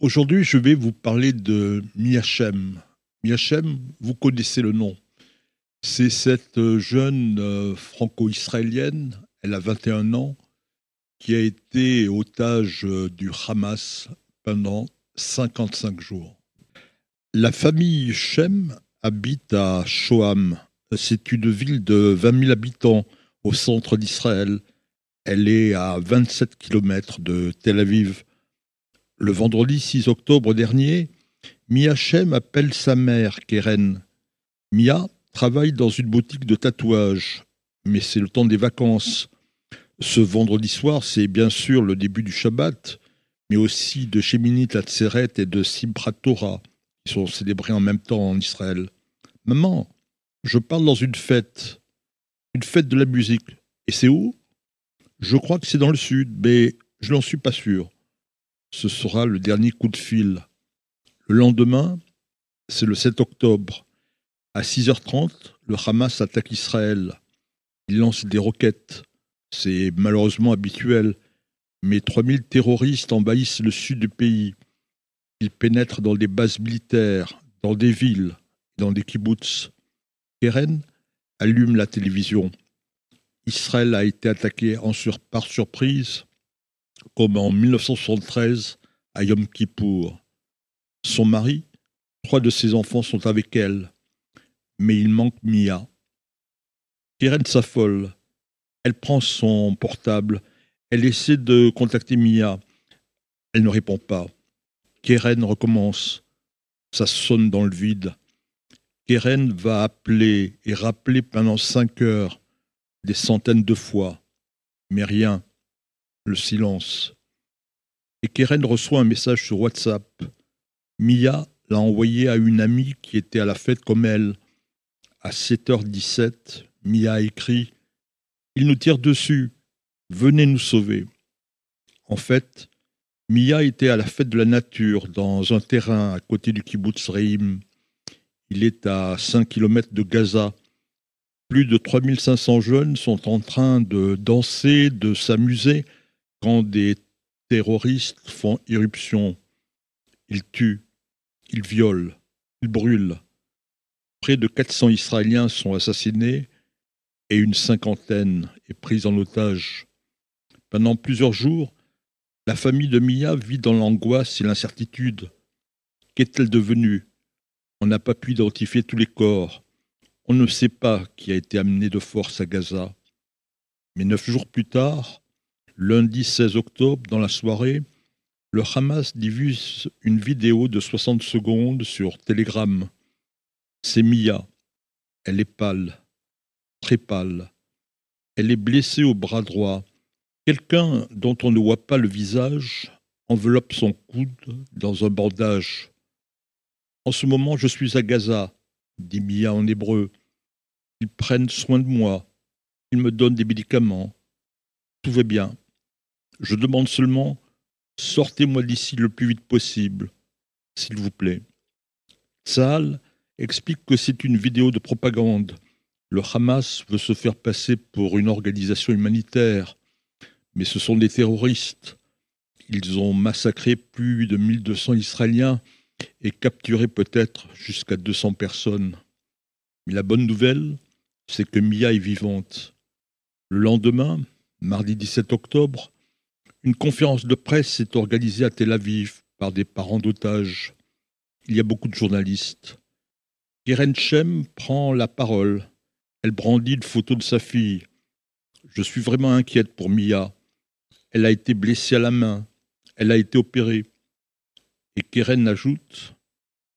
Aujourd'hui, je vais vous parler de Miachem. Miachem, vous connaissez le nom. C'est cette jeune euh, franco-israélienne, elle a 21 ans, qui a été otage euh, du Hamas pendant 55 jours. La famille Shem habite à Shoham. C'est une ville de 20 000 habitants au centre d'Israël. Elle est à 27 km de Tel Aviv. Le vendredi 6 octobre dernier, Mia Shem appelle sa mère, Keren. Mia travaille dans une boutique de tatouage, mais c'est le temps des vacances. Ce vendredi soir, c'est bien sûr le début du Shabbat, mais aussi de Sheminit Atzeret et de Simchat Torah, qui sont célébrés en même temps en Israël. Maman, je parle dans une fête, une fête de la musique. Et c'est où? Je crois que c'est dans le sud, mais je n'en suis pas sûr. Ce sera le dernier coup de fil. Le lendemain, c'est le 7 octobre. À 6h30, le Hamas attaque Israël. Il lance des roquettes. C'est malheureusement habituel. Mais 3000 terroristes envahissent le sud du pays. Ils pénètrent dans des bases militaires, dans des villes, dans des kibbutz. Keren allume la télévision. Israël a été attaqué par surprise, comme en 1973 à Yom Kippour. Son mari, trois de ses enfants sont avec elle, mais il manque Mia. Keren s'affole. Elle prend son portable. Elle essaie de contacter Mia. Elle ne répond pas. Keren recommence. Ça sonne dans le vide. Keren va appeler et rappeler pendant cinq heures, des centaines de fois, mais rien, le silence. Et Keren reçoit un message sur WhatsApp. Mia l'a envoyé à une amie qui était à la fête comme elle. À 7h17, Mia écrit Il nous tire dessus, venez nous sauver. En fait, Mia était à la fête de la nature dans un terrain à côté du kibbutz Reim. Il est à 5 km de Gaza. Plus de 3500 jeunes sont en train de danser, de s'amuser quand des terroristes font irruption. Ils tuent, ils violent, ils brûlent. Près de 400 Israéliens sont assassinés et une cinquantaine est prise en otage. Pendant plusieurs jours, la famille de Mia vit dans l'angoisse et l'incertitude. Qu'est-elle devenue? On n'a pas pu identifier tous les corps. On ne sait pas qui a été amené de force à Gaza. Mais neuf jours plus tard, lundi 16 octobre, dans la soirée, le Hamas diffuse une vidéo de 60 secondes sur Telegram. C'est Mia. Elle est pâle, très pâle. Elle est blessée au bras droit. Quelqu'un dont on ne voit pas le visage enveloppe son coude dans un bandage. En ce moment, je suis à Gaza, dit Mia en hébreu. Ils prennent soin de moi. Ils me donnent des médicaments. Tout va bien. Je demande seulement sortez-moi d'ici le plus vite possible, s'il vous plaît. Saal explique que c'est une vidéo de propagande. Le Hamas veut se faire passer pour une organisation humanitaire, mais ce sont des terroristes. Ils ont massacré plus de 1200 Israéliens et capturer peut-être jusqu'à 200 personnes. Mais la bonne nouvelle, c'est que Mia est vivante. Le lendemain, mardi 17 octobre, une conférence de presse est organisée à Tel Aviv par des parents d'otages. Il y a beaucoup de journalistes. Keren Shem prend la parole. Elle brandit une photo de sa fille. Je suis vraiment inquiète pour Mia. Elle a été blessée à la main. Elle a été opérée. Et Keren ajoute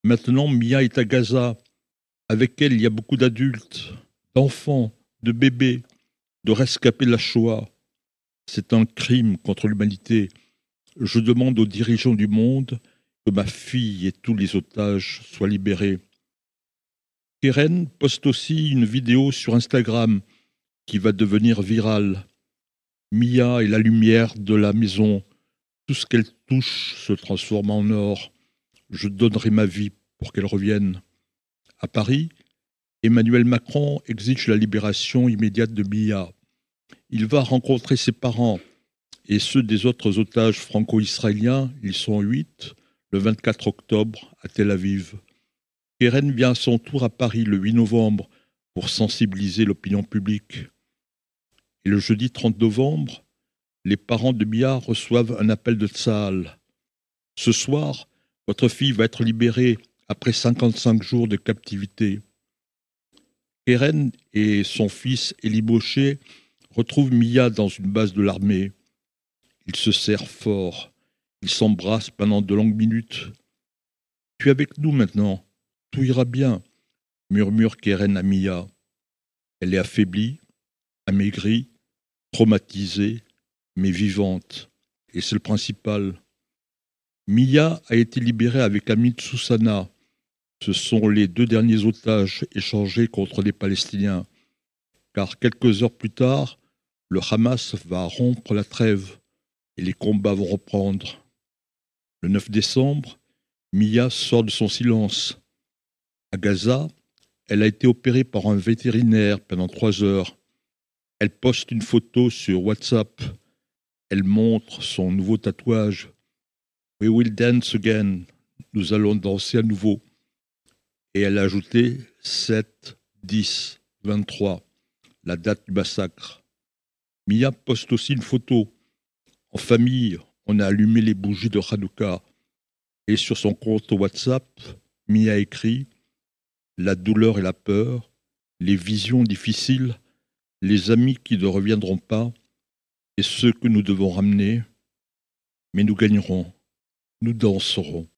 Maintenant, Mia est à Gaza. Avec elle, il y a beaucoup d'adultes, d'enfants, de bébés, de rescapés de la Shoah. C'est un crime contre l'humanité. Je demande aux dirigeants du monde que ma fille et tous les otages soient libérés. Keren poste aussi une vidéo sur Instagram qui va devenir virale. Mia est la lumière de la maison. Tout ce qu'elle touche se transforme en or. Je donnerai ma vie pour qu'elle revienne. À Paris, Emmanuel Macron exige la libération immédiate de Mia. Il va rencontrer ses parents et ceux des autres otages franco-israéliens, ils sont huit, le 24 octobre à Tel Aviv. Keren vient à son tour à Paris le 8 novembre pour sensibiliser l'opinion publique. Et le jeudi 30 novembre, les parents de Mia reçoivent un appel de Tsahal. Ce soir, votre fille va être libérée après 55 jours de captivité. Keren et son fils Baucher retrouvent Mia dans une base de l'armée. Ils se serrent fort. Ils s'embrassent pendant de longues minutes. Tu es avec nous maintenant. Tout ira bien, murmure Keren à Mia. Elle est affaiblie, amaigrie, traumatisée, mais vivante. Et c'est le principal. Mia a été libérée avec Amit Soussana. Ce sont les deux derniers otages échangés contre les Palestiniens. Car quelques heures plus tard, le Hamas va rompre la trêve et les combats vont reprendre. Le 9 décembre, Mia sort de son silence. À Gaza, elle a été opérée par un vétérinaire pendant trois heures. Elle poste une photo sur WhatsApp. Elle montre son nouveau tatouage. We will dance again. Nous allons danser à nouveau. Et elle a ajouté 7, 10, 23, la date du massacre. Mia poste aussi une photo. En famille, on a allumé les bougies de Hanouka. Et sur son compte WhatsApp, Mia écrit La douleur et la peur, les visions difficiles, les amis qui ne reviendront pas, et ceux que nous devons ramener, mais nous gagnerons, nous danserons.